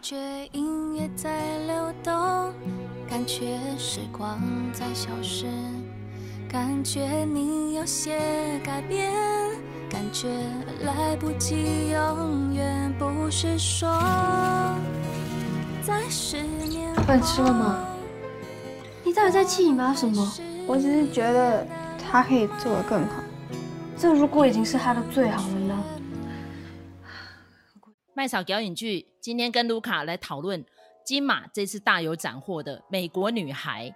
觉音乐在流动，感觉时光在消失，感觉你有些改变，感觉来不及，永远不是说在十年后。饭吃了吗？你到底在气你妈什么？我只是觉得她可以做得更好。这如果已经是她的最好了呢？麦草表演剧，今天跟卢卡来讨论金马这次大有斩获的《美国女孩》。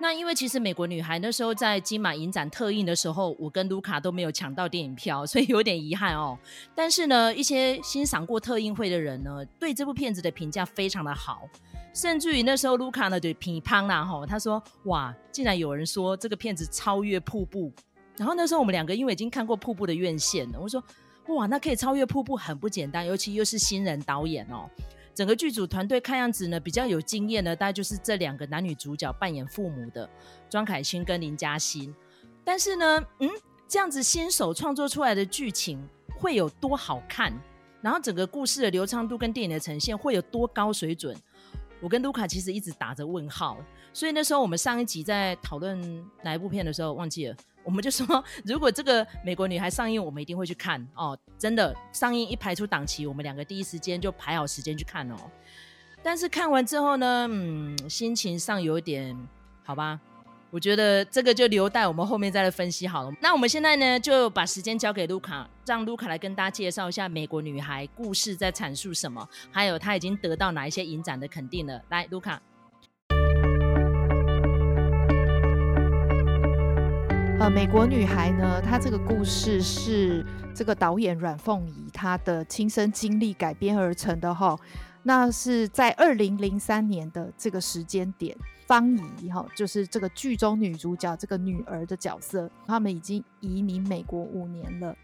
那因为其实《美国女孩》那时候在金马影展特映的时候，我跟卢卡都没有抢到电影票，所以有点遗憾哦。但是呢，一些欣赏过特映会的人呢，对这部片子的评价非常的好，甚至于那时候卢卡呢就乒乓啦吼，他说：“哇，竟然有人说这个片子超越《瀑布》。”然后那时候我们两个因为已经看过《瀑布》的院线了，我说。哇，那可以超越瀑布很不简单，尤其又是新人导演哦。整个剧组团队看样子呢，比较有经验的，大概就是这两个男女主角扮演父母的庄凯欣跟林嘉欣。但是呢，嗯，这样子新手创作出来的剧情会有多好看？然后整个故事的流畅度跟电影的呈现会有多高水准？我跟卢卡其实一直打着问号。所以那时候我们上一集在讨论哪一部片的时候，忘记了。我们就说，如果这个美国女孩上映，我们一定会去看哦。真的上映一排出档期，我们两个第一时间就排好时间去看哦。但是看完之后呢，嗯，心情上有一点好吧。我觉得这个就留待我们后面再来分析好了。那我们现在呢，就把时间交给卢卡，让卢卡来跟大家介绍一下美国女孩故事在阐述什么，还有她已经得到哪一些影展的肯定了。来，卢卡。呃，美国女孩呢，她这个故事是这个导演阮凤仪她的亲身经历改编而成的哈。那是在二零零三年的这个时间点，方怡哈，就是这个剧中女主角这个女儿的角色，他们已经移民美国五年了。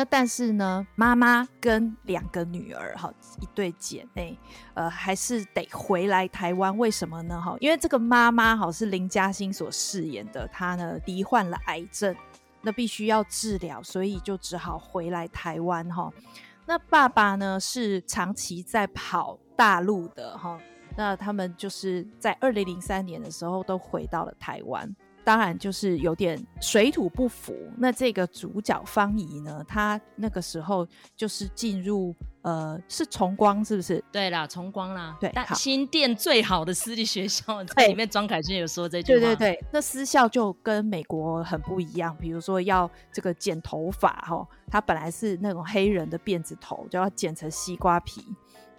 那但是呢，妈妈跟两个女儿哈，一对姐妹，呃，还是得回来台湾。为什么呢？哈，因为这个妈妈哈是林嘉欣所饰演的，她呢罹患了癌症，那必须要治疗，所以就只好回来台湾哈。那爸爸呢是长期在跑大陆的哈，那他们就是在二零零三年的时候都回到了台湾。当然就是有点水土不服。那这个主角方怡呢，她那个时候就是进入呃，是崇光是不是？对啦，崇光啦。对，但新店最好的私立学校，在里面庄凯勋有说这句话。对对对，那私校就跟美国很不一样，比如说要这个剪头发哈，他本来是那种黑人的辫子头，就要剪成西瓜皮。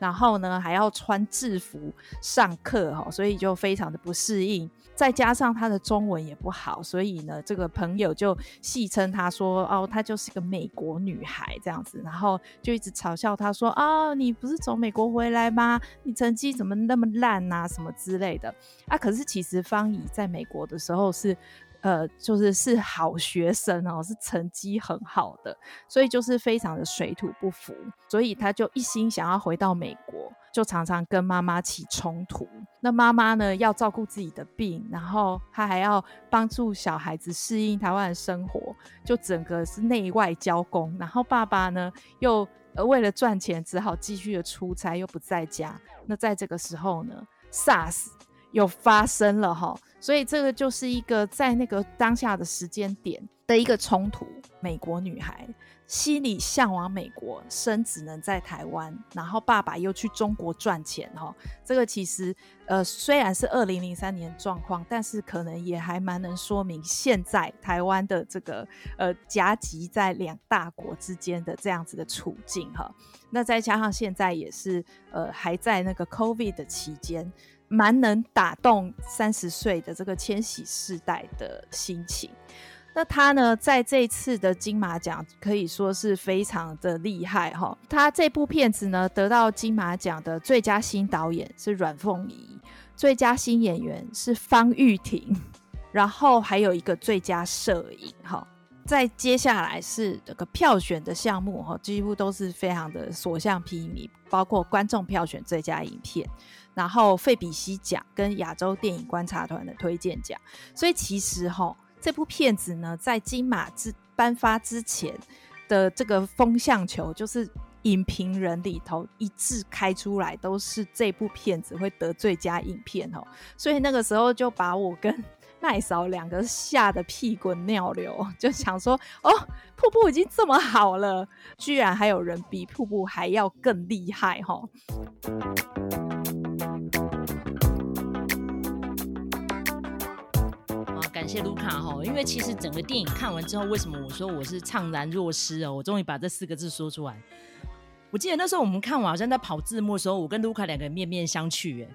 然后呢，还要穿制服上课哈，所以就非常的不适应。再加上他的中文也不好，所以呢，这个朋友就戏称他说：“哦，她就是个美国女孩这样子。”然后就一直嘲笑他说：“哦，你不是从美国回来吗？你成绩怎么那么烂啊？什么之类的啊？”可是其实方怡在美国的时候是。呃，就是是好学生哦，是成绩很好的，所以就是非常的水土不服，所以他就一心想要回到美国，就常常跟妈妈起冲突。那妈妈呢，要照顾自己的病，然后他还要帮助小孩子适应台湾的生活，就整个是内外交工。然后爸爸呢，又为了赚钱，只好继续的出差，又不在家。那在这个时候呢，SARS 又发生了哈。所以这个就是一个在那个当下的时间点的一个冲突。美国女孩心里向往美国，生只能在台湾，然后爸爸又去中国赚钱哈。这个其实呃虽然是二零零三年状况，但是可能也还蛮能说明现在台湾的这个呃夹击在两大国之间的这样子的处境哈。那再加上现在也是呃还在那个 COVID 的期间。蛮能打动三十岁的这个千禧世代的心情。那他呢，在这次的金马奖可以说是非常的厉害哈。他这部片子呢，得到金马奖的最佳新导演是阮凤仪，最佳新演员是方玉婷，然后还有一个最佳摄影哈。在接下来是这个票选的项目哈，几乎都是非常的所向披靡，包括观众票选最佳影片。然后费比西奖跟亚洲电影观察团的推荐奖，所以其实哈这部片子呢，在金马之颁发之前的这个风向球，就是影评人里头一致开出来，都是这部片子会得最佳影片哦。所以那个时候就把我跟麦嫂两个吓得屁滚尿流，就想说哦，瀑布已经这么好了，居然还有人比瀑布还要更厉害哈！感谢卢卡哈，因为其实整个电影看完之后，为什么我说我是怅然若失哦？我终于把这四个字说出来。我记得那时候我们看完好像在跑字幕的时候，我跟卢卡两个人面面相觑，哎，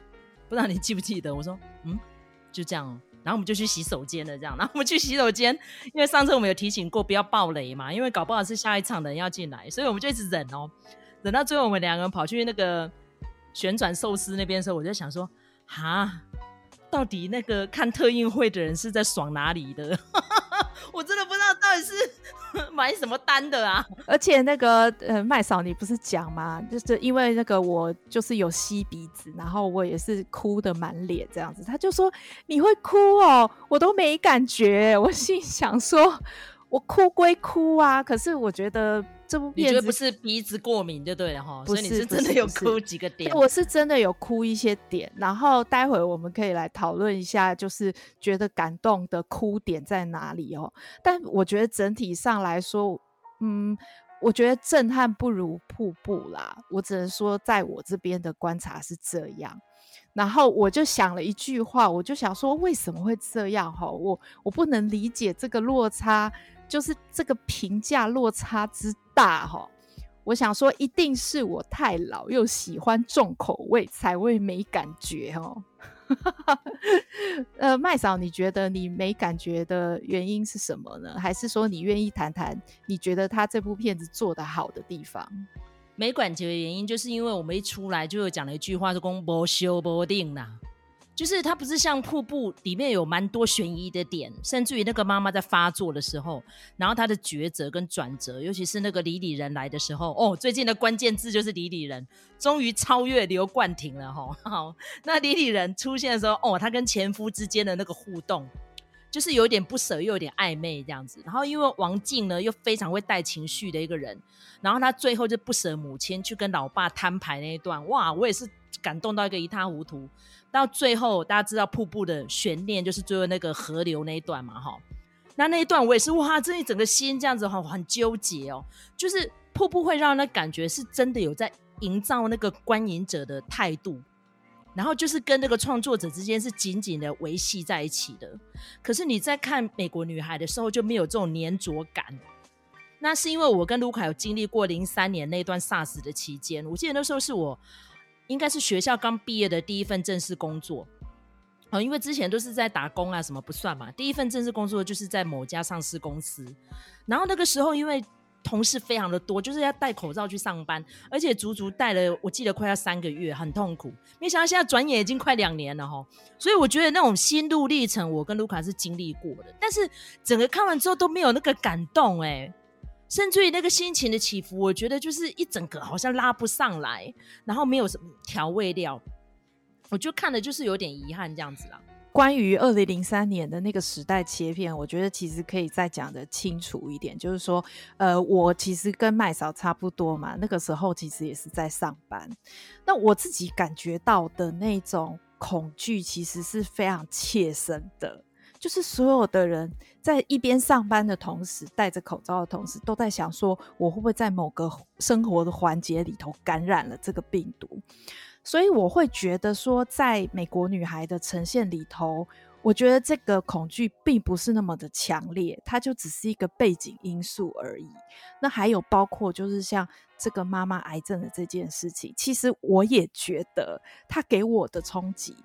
不知道你记不记得？我说嗯，就这样，然后我们就去洗手间了，这样，然后我们去洗手间，因为上次我们有提醒过不要爆雷嘛，因为搞不好是下一场的人要进来，所以我们就一直忍哦，忍到最后我们两个人跑去那个旋转寿司那边的时候，我就想说哈。到底那个看特运会的人是在爽哪里的？我真的不知道到底是 买什么单的啊！而且那个呃麦嫂，你不是讲吗？就是因为那个我就是有吸鼻子，然后我也是哭的满脸这样子。他就说你会哭哦，我都没感觉。我心想说，我哭归哭啊，可是我觉得。这部片子不是鼻子过敏就对了哈，所以你是真的有哭几个点？我是真的有哭一些点，然后待会我们可以来讨论一下，就是觉得感动的哭点在哪里哦。但我觉得整体上来说，嗯，我觉得震撼不如瀑布啦。我只能说，在我这边的观察是这样。然后我就想了一句话，我就想说，为什么会这样？哈，我我不能理解这个落差。就是这个评价落差之大哈，我想说一定是我太老又喜欢重口味才会没感觉哦。呃，麦嫂，你觉得你没感觉的原因是什么呢？还是说你愿意谈谈你觉得他这部片子做得好的地方？没感觉的原因就是因为我们一出来就有讲了一句话，是公不修不定呐。就是它不是像瀑布里面有蛮多悬疑的点，甚至于那个妈妈在发作的时候，然后她的抉择跟转折，尤其是那个李李仁来的时候，哦，最近的关键字就是李李仁，终于超越刘冠廷了哈。好，那李李仁出现的时候，哦，他跟前夫之间的那个互动，就是有点不舍又有点暧昧这样子。然后因为王静呢又非常会带情绪的一个人，然后他最后就不舍母亲去跟老爸摊牌那一段，哇，我也是感动到一个一塌糊涂。到最后，大家知道瀑布的悬念就是最后那个河流那一段嘛，哈。那那一段我也是哇，这一整个心这样子哈，很纠结哦。就是瀑布会让人感觉是真的有在营造那个观影者的态度，然后就是跟那个创作者之间是紧紧的维系在一起的。可是你在看美国女孩的时候就没有这种粘着感。那是因为我跟卢卡有经历过零三年那段 SARS 的期间，我记得那时候是我。应该是学校刚毕业的第一份正式工作，哦，因为之前都是在打工啊，什么不算嘛。第一份正式工作就是在某家上市公司，然后那个时候因为同事非常的多，就是要戴口罩去上班，而且足足戴了，我记得快要三个月，很痛苦。没想到现在转眼已经快两年了哈，所以我觉得那种心路历程，我跟卢卡是经历过的，但是整个看完之后都没有那个感动哎、甚至于那个心情的起伏，我觉得就是一整个好像拉不上来，然后没有什么调味料，我就看了就是有点遗憾这样子啦。关于二零零三年的那个时代切片，我觉得其实可以再讲的清楚一点，就是说，呃，我其实跟麦嫂差不多嘛，那个时候其实也是在上班，那我自己感觉到的那种恐惧，其实是非常切身的。就是所有的人在一边上班的同时，戴着口罩的同时，都在想说，我会不会在某个生活的环节里头感染了这个病毒？所以我会觉得说，在美国女孩的呈现里头，我觉得这个恐惧并不是那么的强烈，它就只是一个背景因素而已。那还有包括就是像这个妈妈癌症的这件事情，其实我也觉得它给我的冲击。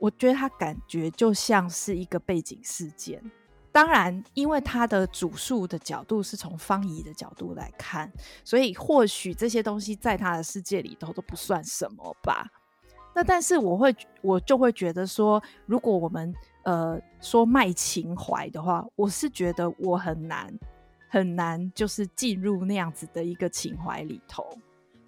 我觉得他感觉就像是一个背景事件，当然，因为他的主述的角度是从方仪的角度来看，所以或许这些东西在他的世界里头都不算什么吧。那但是我会，我就会觉得说，如果我们呃说卖情怀的话，我是觉得我很难很难，就是进入那样子的一个情怀里头。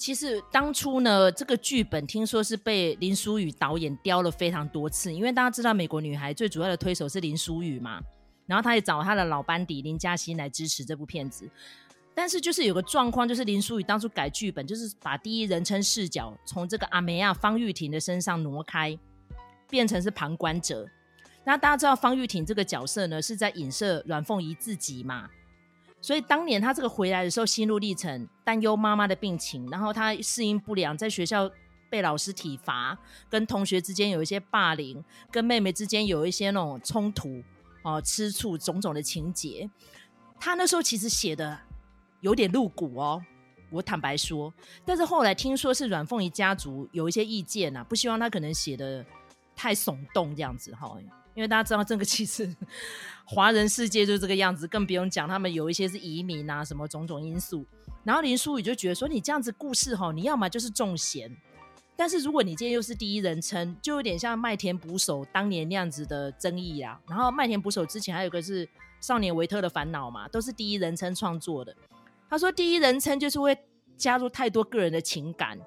其实当初呢，这个剧本听说是被林书宇导演雕了非常多次，因为大家知道《美国女孩》最主要的推手是林书宇嘛，然后他也找他的老班底林嘉欣来支持这部片子。但是就是有个状况，就是林书宇当初改剧本，就是把第一人称视角从这个阿梅亚方玉婷的身上挪开，变成是旁观者。那大家知道方玉婷这个角色呢，是在影射阮凤仪自己嘛？所以当年他这个回来的时候，心路历程，担忧妈妈的病情，然后他适应不良，在学校被老师体罚，跟同学之间有一些霸凌，跟妹妹之间有一些那种冲突，哦，吃醋种种的情节。他那时候其实写的有点露骨哦，我坦白说。但是后来听说是阮凤仪家族有一些意见啊，不希望他可能写的太耸动这样子哈。因为大家知道这个其实华人世界就这个样子，更不用讲他们有一些是移民啊，什么种种因素。然后林书宇就觉得说，你这样子故事哈，你要么就是重咸，但是如果你今天又是第一人称，就有点像麦田捕手当年那样子的争议啊。然后麦田捕手之前还有个是少年维特的烦恼嘛，都是第一人称创作的。他说第一人称就是会加入太多个人的情感，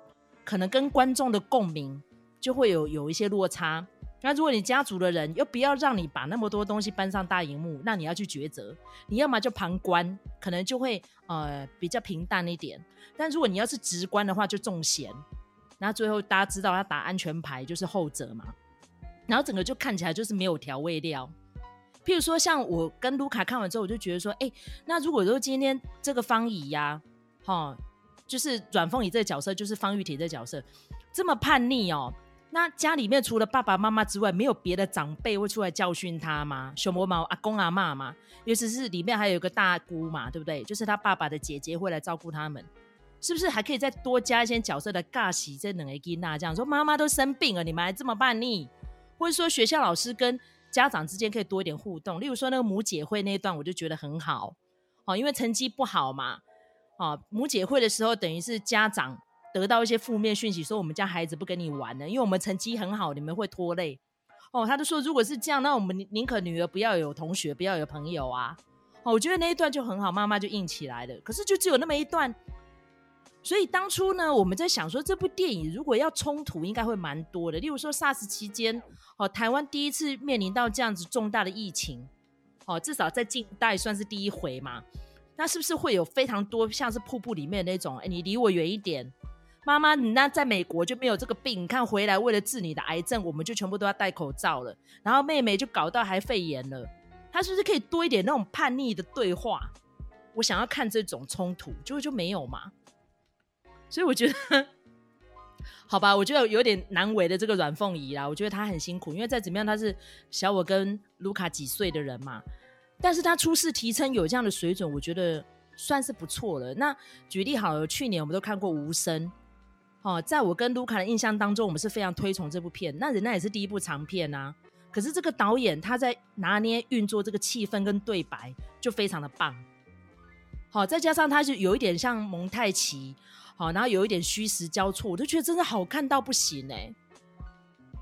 可能跟观众的共鸣就会有有一些落差。那如果你家族的人又不要让你把那么多东西搬上大荧幕，那你要去抉择，你要么就旁观，可能就会呃比较平淡一点。但如果你要是直观的话，就中咸。然后最后大家知道要打安全牌，就是后者嘛。然后整个就看起来就是没有调味料。譬如说，像我跟卢卡看完之后，我就觉得说，哎，那如果说今天这个方怡呀，哈，就是阮凤仪这个角色，就是方玉婷这个角色，这么叛逆哦。那家里面除了爸爸妈妈之外，没有别的长辈会出来教训他吗？熊猫猫阿公阿嬷嘛，尤其是里面还有一个大姑嘛，对不对？就是他爸爸的姐姐会来照顾他们，是不是还可以再多加一些角色的尬戏？这两个囡仔这样说，妈妈都生病了，你们还这么叛逆？或者说学校老师跟家长之间可以多一点互动，例如说那个母姐会那一段，我就觉得很好哦，因为成绩不好嘛，哦，母姐会的时候等于是家长。得到一些负面讯息，说我们家孩子不跟你玩了，因为我们成绩很好，你们会拖累。哦，他就说，如果是这样，那我们宁可女儿不要有同学，不要有朋友啊。哦，我觉得那一段就很好，妈妈就硬起来了。可是就只有那么一段，所以当初呢，我们在想说，这部电影如果要冲突，应该会蛮多的。例如说，SARS 期间，哦，台湾第一次面临到这样子重大的疫情，哦，至少在近代算是第一回嘛。那是不是会有非常多像是瀑布里面那种？哎，你离我远一点。妈妈，你那在美国就没有这个病？你看回来为了治你的癌症，我们就全部都要戴口罩了。然后妹妹就搞到还肺炎了。她是不是可以多一点那种叛逆的对话？我想要看这种冲突，结果就没有嘛。所以我觉得，好吧，我觉得有点难为的这个阮凤仪啦。我觉得她很辛苦，因为再怎么样，她是小我跟卢卡几岁的人嘛。但是她初试啼声有这样的水准，我觉得算是不错了。那举例好了，去年我们都看过《无声》。哦，在我跟卢卡的印象当中，我们是非常推崇这部片。那人家也是第一部长片啊。可是这个导演他在拿捏运作这个气氛跟对白就非常的棒。好、再加上他就有一点像蒙太奇，好、然后有一点虚实交错，我就觉得真的好看到不行哎。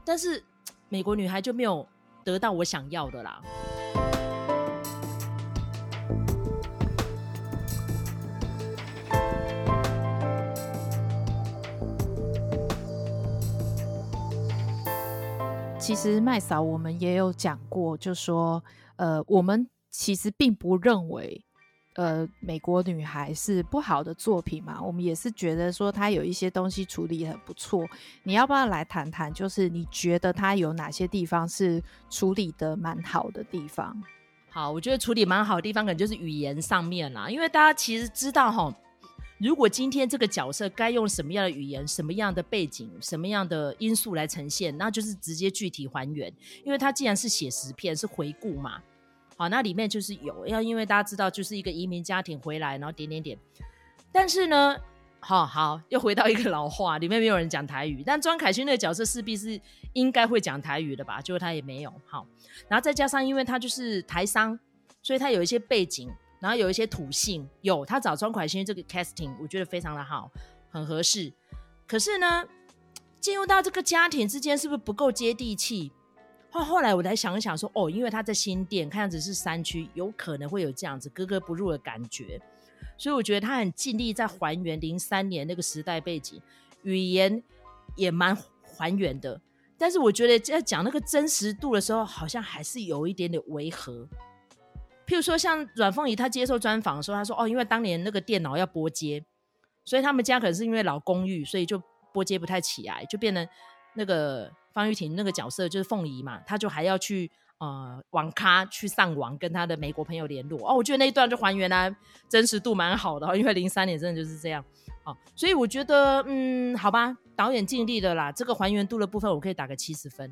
但是美国女孩就没有得到我想要的啦。其实麦嫂，我们也有讲过，就说，呃，我们其实并不认为，呃，美国女孩是不好的作品嘛。我们也是觉得说，她有一些东西处理很不错。你要不要来谈谈？就是你觉得她有哪些地方是处理得蛮好的地方？好，我觉得处理蛮好的地方，可能就是语言上面啦。因为大家其实知道哈。如果今天这个角色该用什么样的语言、什么样的背景、什么样的因素来呈现，那就是直接具体还原。因为它既然是写实片，是回顾嘛，好，那里面就是有要，因为大家知道，就是一个移民家庭回来，然后点点点。但是呢，好好又回到一个老话，里面没有人讲台语，但庄凯勋那个角色势必是应该会讲台语的吧？结果他也没有。好，然后再加上，因为他就是台商，所以他有一些背景。然后有一些土性，有他找庄凯勋这个 casting，我觉得非常的好，很合适。可是呢，进入到这个家庭之间，是不是不够接地气？后后来我才想一想说，哦，因为他在新店，看样子是山区，有可能会有这样子格格不入的感觉。所以我觉得他很尽力在还原零三年那个时代背景，语言也蛮还原的。但是我觉得在讲那个真实度的时候，好像还是有一点点违和。譬如说像阮凤仪，她接受专访的时候，她说：“哦，因为当年那个电脑要拨接，所以他们家可能是因为老公寓，所以就拨接不太起来，就变成那个方玉婷那个角色就是凤仪嘛，她就还要去呃网咖去上网跟她的美国朋友联络。哦，我觉得那一段就还原来真实度蛮好的，因为零三年真的就是这样。哦，所以我觉得嗯，好吧，导演尽力了啦，这个还原度的部分我可以打个七十分。”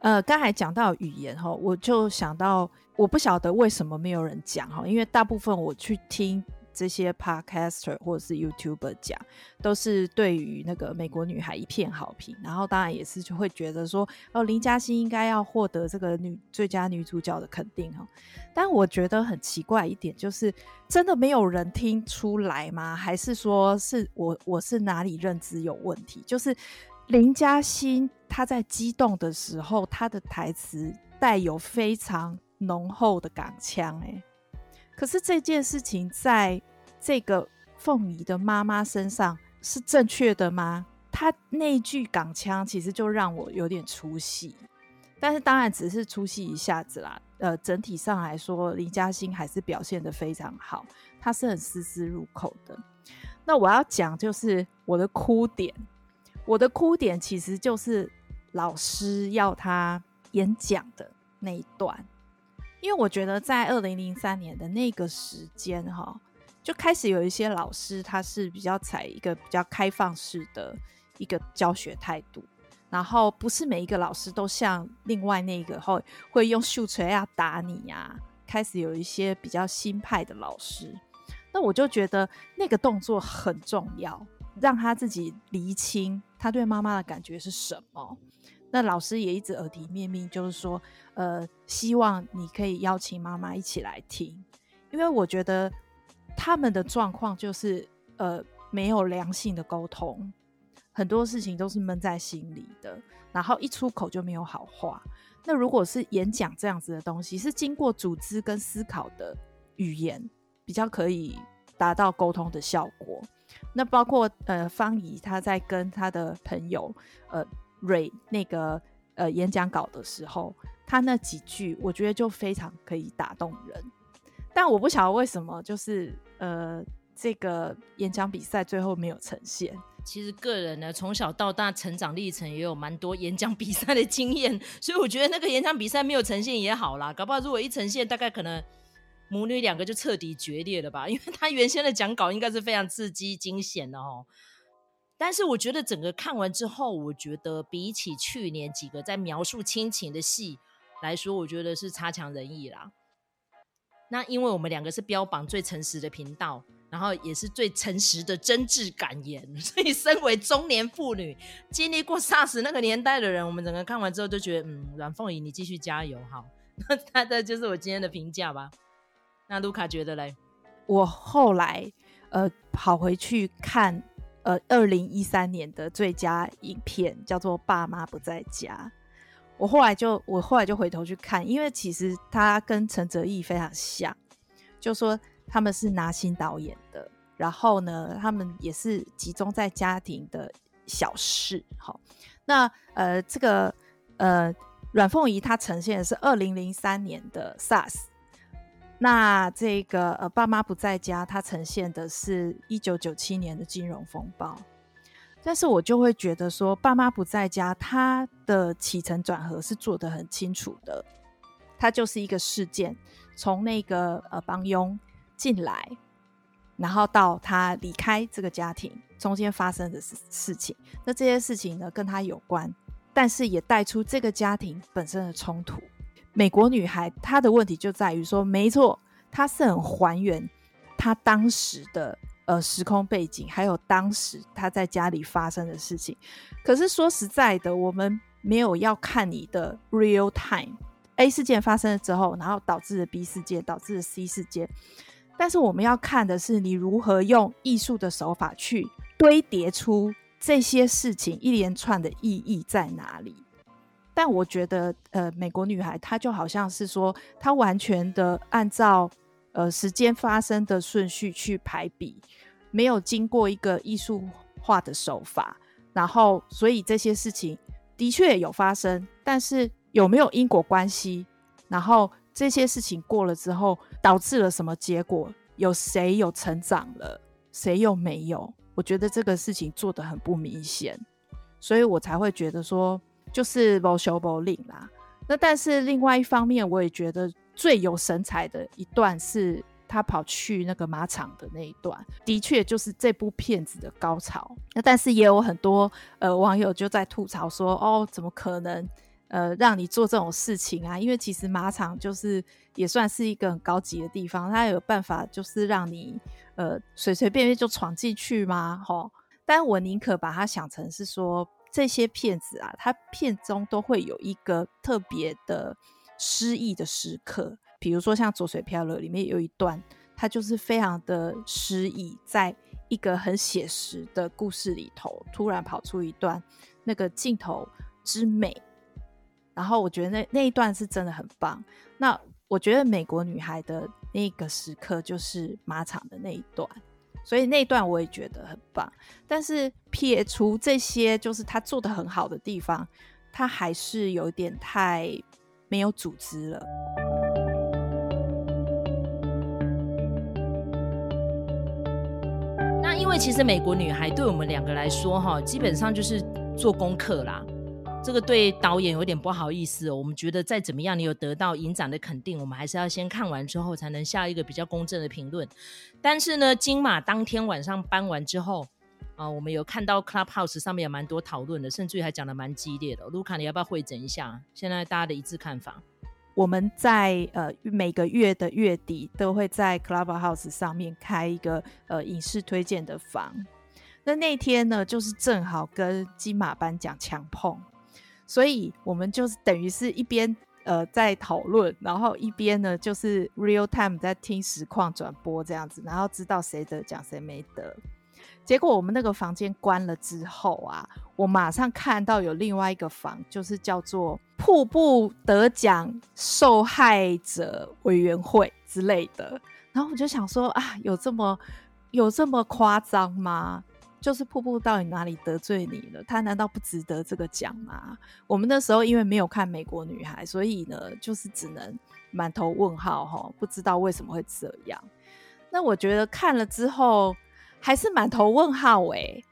呃，刚才讲到语言哈，我就想到，我不晓得为什么没有人讲哈，因为大部分我去听这些 podcaster 或者是 YouTuber 讲，都是对于那个美国女孩一片好评，然后当然也是就会觉得说，哦，林嘉欣应该要获得这个女最佳女主角的肯定哈。但我觉得很奇怪一点，就是真的没有人听出来吗？还是说是我我是哪里认知有问题？就是。林嘉欣，她在激动的时候，她的台词带有非常浓厚的港腔，哎，可是这件事情在这个凤仪的妈妈身上是正确的吗？她那句港腔其实就让我有点出戏，但是当然只是出戏一下子啦。呃，整体上来说，林嘉欣还是表现的非常好，她是很丝丝入口的。那我要讲就是我的哭点。我的哭点其实就是老师要他演讲的那一段，因为我觉得在二零零三年的那个时间哈，就开始有一些老师他是比较采一个比较开放式的一个教学态度，然后不是每一个老师都像另外那个会会用秀锤要打你呀，开始有一些比较新派的老师，那我就觉得那个动作很重要。让他自己厘清他对妈妈的感觉是什么。那老师也一直耳提面命，就是说，呃，希望你可以邀请妈妈一起来听，因为我觉得他们的状况就是，呃，没有良性的沟通，很多事情都是闷在心里的，然后一出口就没有好话。那如果是演讲这样子的东西，是经过组织跟思考的语言，比较可以达到沟通的效果。那包括呃方怡他在跟他的朋友呃蕊那个呃演讲稿的时候，他那几句我觉得就非常可以打动人。但我不晓得为什么，就是呃这个演讲比赛最后没有呈现。其实个人呢从小到大成长历程也有蛮多演讲比赛的经验，所以我觉得那个演讲比赛没有呈现也好啦。搞不好如果一呈现，大概可能。母女两个就彻底决裂了吧？因为他原先的讲稿应该是非常刺激惊险的哦。但是我觉得整个看完之后，我觉得比起去年几个在描述亲情的戏来说，我觉得是差强人意啦。那因为我们两个是标榜最诚实的频道，然后也是最诚实的真挚感言，所以身为中年妇女，经历过 SARS 那个年代的人，我们整个看完之后就觉得，嗯，阮凤仪你继续加油哈。那他的就是我今天的评价吧。那卢卡觉得嘞？我后来呃跑回去看呃二零一三年的最佳影片，叫做《爸妈不在家》。我后来就我后来就回头去看，因为其实他跟陈哲艺非常像，就说他们是拿新导演的，然后呢，他们也是集中在家庭的小事。好，那呃这个呃阮凤仪她呈现的是二零零三年的 SARS。那这个呃，爸妈不在家，它呈现的是一九九七年的金融风暴，但是我就会觉得说，爸妈不在家，它的起承转合是做得很清楚的，它就是一个事件，从那个呃帮佣进来，然后到他离开这个家庭中间发生的事事情，那这些事情呢跟他有关，但是也带出这个家庭本身的冲突。美国女孩她的问题就在于说，没错，她是很还原她当时的呃时空背景，还有当时她在家里发生的事情。可是说实在的，我们没有要看你的 real time，A 事件发生了之后，然后导致了 B 事件，导致了 C 事件。但是我们要看的是你如何用艺术的手法去堆叠出这些事情一连串的意义在哪里。但我觉得，呃，美国女孩她就好像是说，她完全的按照呃时间发生的顺序去排比，没有经过一个艺术化的手法，然后所以这些事情的确有发生，但是有没有因果关系？然后这些事情过了之后，导致了什么结果？有谁有成长了，谁又没有？我觉得这个事情做得很不明显，所以我才会觉得说，就是某修某领啦。那但是另外一方面，我也觉得最有神采的一段是他跑去那个马场的那一段，的确就是这部片子的高潮。那但是也有很多呃网友就在吐槽说，哦，怎么可能？呃，让你做这种事情啊，因为其实马场就是也算是一个很高级的地方，它有办法就是让你呃随随便便就闯进去吗？吼，但我宁可把它想成是说，这些骗子啊，他片中都会有一个特别的失意的时刻，比如说像《左水漂流》里面有一段，它就是非常的失意，在一个很写实的故事里头，突然跑出一段那个镜头之美。然后我觉得那那一段是真的很棒。那我觉得美国女孩的那个时刻就是马场的那一段，所以那段我也觉得很棒。但是撇除这些，就是他做的很好的地方，他还是有点太没有组织了。那因为其实美国女孩对我们两个来说，哈，基本上就是做功课啦。这个对导演有点不好意思哦。我们觉得再怎么样，你有得到影展的肯定，我们还是要先看完之后才能下一个比较公正的评论。但是呢，金马当天晚上颁完之后啊，我们有看到 Clubhouse 上面有蛮多讨论的，甚至于还讲得蛮激烈的。卢卡，你要不要汇整一下现在大家的一致看法？我们在呃每个月的月底都会在 Clubhouse 上面开一个呃影视推荐的房。那那天呢，就是正好跟金马颁奖强碰。所以我们就是等于是一边呃在讨论，然后一边呢就是 real time 在听实况转播这样子，然后知道谁得奖谁没得。结果我们那个房间关了之后啊，我马上看到有另外一个房，就是叫做瀑布得奖受害者委员会之类的。然后我就想说啊，有这么有这么夸张吗？就是瀑布到底哪里得罪你了？他难道不值得这个奖吗？我们那时候因为没有看《美国女孩》，所以呢，就是只能满头问号哈，不知道为什么会这样。那我觉得看了之后还是满头问号哎、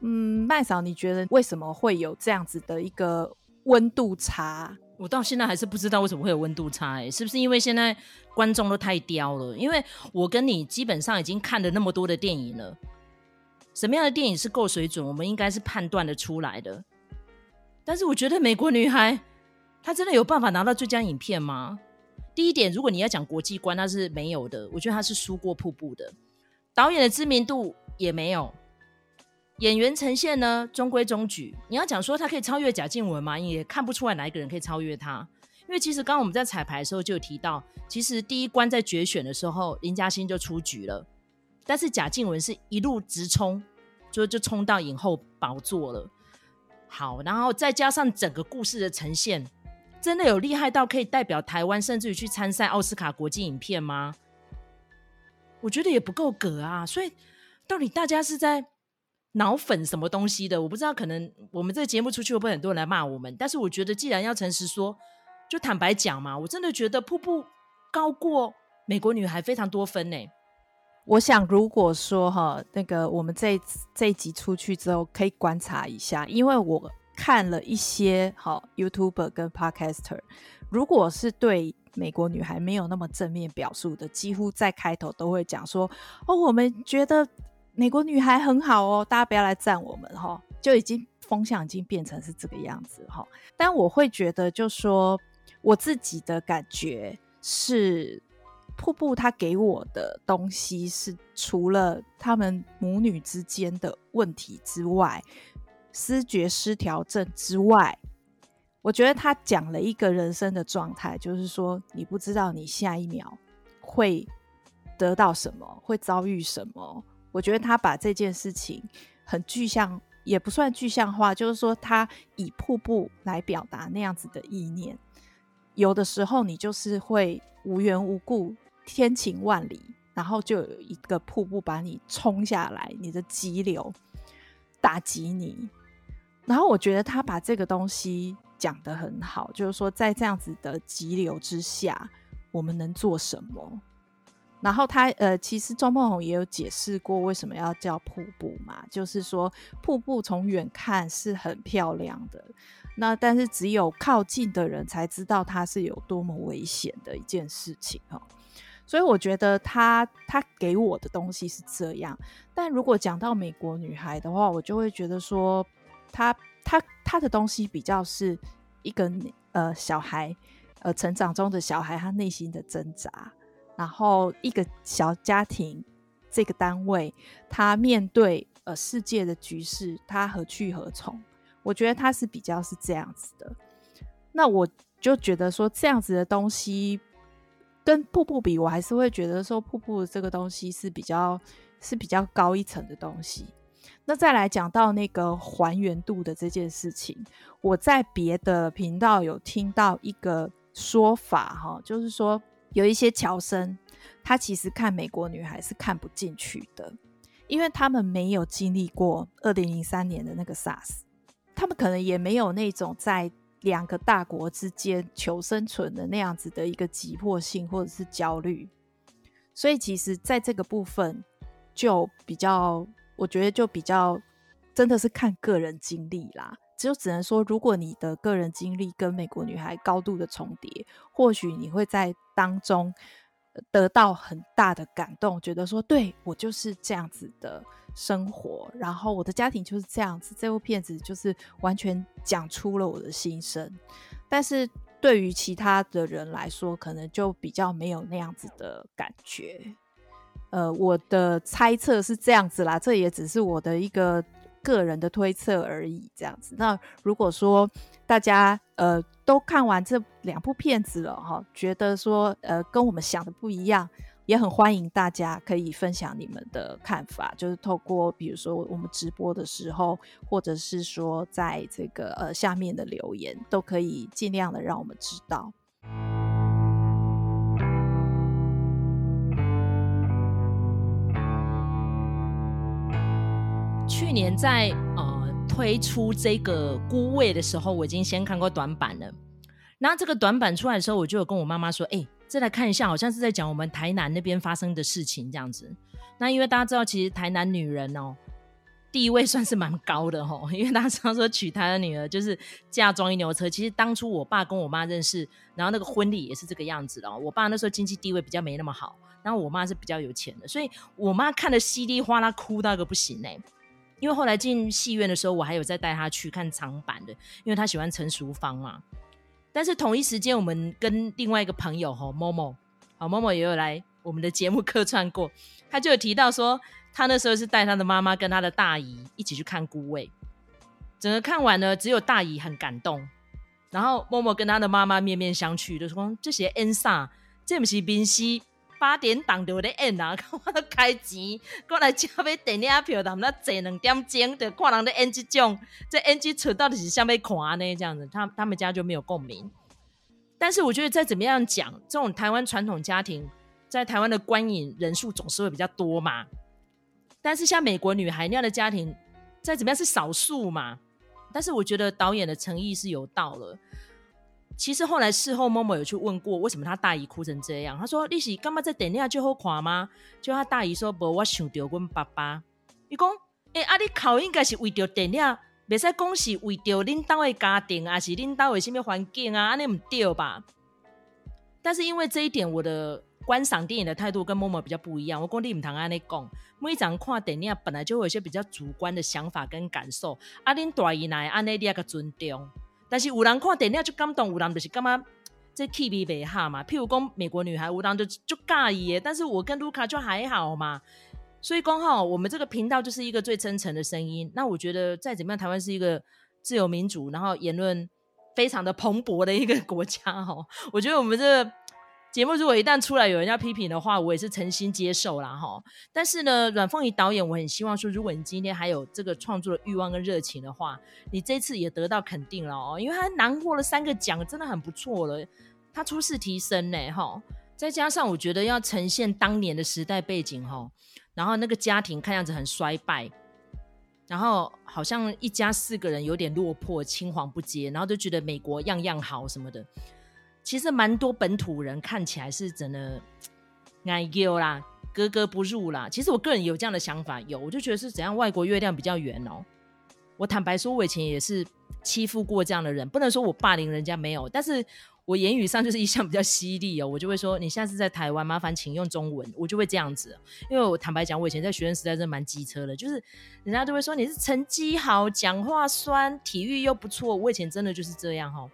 嗯，麦嫂，你觉得为什么会有这样子的一个温度差？我到现在还是不知道为什么会有温度差哎、是不是因为现在观众都太刁了？因为我跟你基本上已经看了那么多的电影了。什么样的电影是够水准？我们应该是判断得出来的。但是我觉得《美国女孩》她真的有办法拿到最佳影片吗？第一点，如果你要讲国际观，那是没有的。我觉得她是输过《瀑布》的。导演的知名度也没有，演员呈现呢中规中矩。你要讲说她可以超越贾静雯吗？也看不出来哪一个人可以超越她。因为其实刚刚我们在彩排的时候就有提到，其实第一关在决选的时候，林嘉欣就出局了。但是贾静雯是一路直冲，就就冲到影后宝座了。好，然后再加上整个故事的呈现，真的有厉害到可以代表台湾，甚至于去参赛奥斯卡国际影片吗？我觉得也不够格啊。所以到底大家是在脑粉什么东西的？我不知道，可能我们这个节目出去会不会很多人来骂我们？但是我觉得，既然要诚实说，就坦白讲嘛。我真的觉得瀑布高过美国女孩非常多分呢、我想，如果说哈，那个我们这这集出去之后，可以观察一下，因为我看了一些好 YouTuber 跟 Podcaster，如果是对美国女孩没有那么正面表述的，几乎在开头都会讲说，哦，我们觉得美国女孩很好哦，大家不要来赞我们哈，就已经风向已经变成是这个样子哈。但我会觉得，就说我自己的感觉是。瀑布他给我的东西是除了他们母女之间的问题之外，思觉失调症之外，我觉得他讲了一个人生的状态，就是说你不知道你下一秒会得到什么，会遭遇什么。我觉得他把这件事情很具象，也不算具象化，就是说他以瀑布来表达那样子的意念。有的时候你就是会无缘无故。天晴万里，然后就有一个瀑布把你冲下来，你的急流打击你。然后我觉得他把这个东西讲得很好，就是说在这样子的急流之下，我们能做什么？然后他呃，其实钟孟宏也有解释过为什么要叫瀑布嘛，就是说瀑布从远看是很漂亮的，那但是只有靠近的人才知道它是有多么危险的一件事情哈。所以我觉得他他给我的东西是这样，但如果讲到美国女孩的话，我就会觉得说他他他的东西比较是一个呃小孩呃成长中的小孩，他内心的挣扎。然后一个小家庭，这个单位，他面对呃世界的局势，他何去何从？我觉得他是比较是这样子的。那我就觉得说，这样子的东西跟瀑布比，我还是会觉得说，瀑布这个东西是比较是比较高一层的东西。那再来讲到那个还原度的这件事情，我在别的频道有听到一个说法，哈，就是说。有一些侨生，他其实看美国女孩是看不进去的，因为他们没有经历过二零零三年的那个 SARS，他们可能也没有那种在两个大国之间求生存的那样子的一个急迫性或者是焦虑，所以其实在这个部分就比较，我觉得就比较真的是看个人经历啦。就只能说，如果你的个人经历跟美国女孩高度的重叠，或许你会在当中得到很大的感动，觉得说，对，我就是这样子的生活，然后我的家庭就是这样子。这部片子就是完全讲出了我的心声。但是对于其他的人来说，可能就比较没有那样子的感觉。呃，我的猜测是这样子啦，这也只是我的一个。个人的推测而已，这样子。那如果说大家呃都看完这两部片子了哈，觉得说呃跟我们想的不一样，也很欢迎大家可以分享你们的看法，就是透过比如说我们直播的时候，或者是说在这个呃下面的留言，都可以尽量的让我们知道。去年在呃推出这个孤位的时候，我已经先看过短版了。那这个短版出来的时候，我就有跟我妈妈说：“哎、再来看一下，好像是在讲我们台南那边发生的事情这样子。”那因为大家知道，其实台南女人哦地位算是蛮高的哦，因为大家知道说娶台南女儿就是嫁妆一牛车。其实当初我爸跟我妈认识，然后那个婚礼也是这个样子的。我爸那时候经济地位比较没那么好，然后我妈是比较有钱的，所以我妈看得稀里哗啦哭到一个不行哎、因为后来进戏院的时候，我还有再带她去看长版的，因为她喜欢陈淑芳嘛。但是同一时间，我们跟另外一个朋友哈，Momo，好，Momo 也有来我们的节目客串过，他就有提到说，他那时候是带他的妈妈跟他的大姨一起去看《孤位》，整个看完呢，只有大姨很感动，然后 Momo 跟他的妈妈面面相觑，就说这些恩煞，这不是明戏。八点档就咧演啊，我都开钱过来交买电影票，他们那坐两点钟就看人咧演这种，这演技出到底是啥物看呢？这样子，他他们家就没有共鸣。但是我觉得再怎么样讲，这种台湾传统家庭在台湾的观影人数总是会比较多嘛。但是像美国女孩那样的家庭，再怎么样是少数嘛。但是我觉得导演的诚意是有到了。其实后来事后，Momo 有去问过，为什么他大姨哭成这样？他说：“你是干嘛在电影就好看吗？”就他大姨说：“不，我想到阮爸爸。”伊讲：“哎、欸，啊，你哭应该是为着电影，别使讲是为着恁兜的家庭啊，是恁兜的什么环境啊，安尼唔对吧？”但是因为这一点，我的观赏电影的态度跟 Momo 比较不一样。我讲你唔通安尼讲，每一场看电影本来就会有一些比较主观的想法跟感受，啊，恁大姨来安尼你要个尊重。但是有人看电影就感动，有人就是干嘛这气味不合嘛。譬如讲美国女孩，有人就就介意，但是我跟卢卡就还好嘛。所以刚好我们这个频道就是一个最真诚的声音。那我觉得再怎么样，台湾是一个自由民主，然后言论非常的蓬勃的一个国家哈。我觉得我们这个。节目如果一旦出来有人要批评的话，我也是诚心接受啦哈。但是呢，阮凤仪导演，我很希望说，如果你今天还有这个创作的欲望跟热情的话，你这次也得到肯定了哦，因为他囊括了三个奖，真的很不错了。他初试提升呢哈，再加上我觉得要呈现当年的时代背景哈，然后那个家庭看样子很衰败，然后好像一家四个人有点落魄，青黄不接，然后就觉得美国样样好什么的。其实蛮多本土人看起来是真的爱丢啦，格格不入啦。其实我个人有这样的想法，有我就觉得是怎样外国月亮比较圆哦。我坦白说，我以前也是欺负过这样的人，不能说我霸凌人家没有，但是。我言语上就是一向比较犀利哦，我就会说，你下次在台湾麻烦请用中文，我就会这样子。因为我坦白讲，我以前在学生时代真的蛮机车的，就是人家都会说你是成绩好、讲话酸、体育又不错，我以前真的就是这样哈。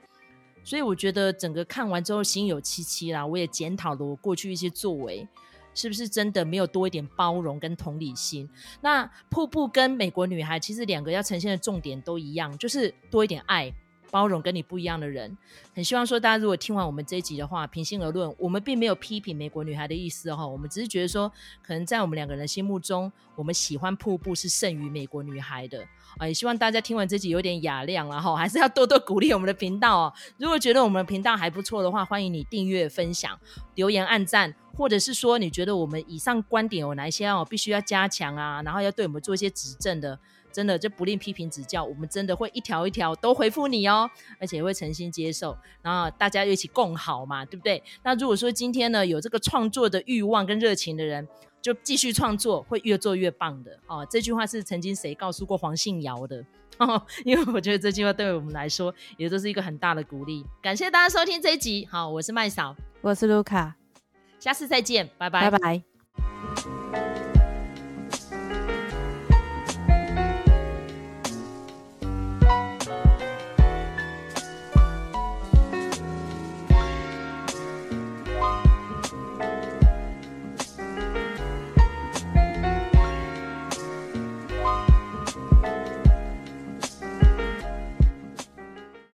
所以我觉得整个看完之后心有戚戚啦，我也检讨了我过去一些作为，是不是真的没有多一点包容跟同理心？那瀑布跟美国女孩其实两个要呈现的重点都一样，就是多一点爱。包容跟你不一样的人，很希望说大家如果听完我们这一集的话，平心而论，我们并没有批评美国女孩的意思哦，我们只是觉得说，可能在我们两个人心目中，我们喜欢瀑布是胜于美国女孩的啊，也希望大家听完这集有点雅量，然后还是要多多鼓励我们的频道哦。如果觉得我们的频道还不错的话，欢迎你订阅、分享、留言、按赞，或者是说你觉得我们以上观点有哪一些哦必须要加强啊，然后要对我们做一些指正的。真的就不吝批评指教，我们真的会一条一条都回复你哦，而且会诚心接受，然后大家一起共好嘛，对不对？那如果说今天呢有这个创作的欲望跟热情的人，就继续创作，会越做越棒的哦。这句话是曾经谁告诉过黄信尧的？哦，因为我觉得这句话对我们来说也都是一个很大的鼓励。感谢大家收听这一集，好，我是麦嫂，我是卢卡，下次再见，拜拜，拜拜。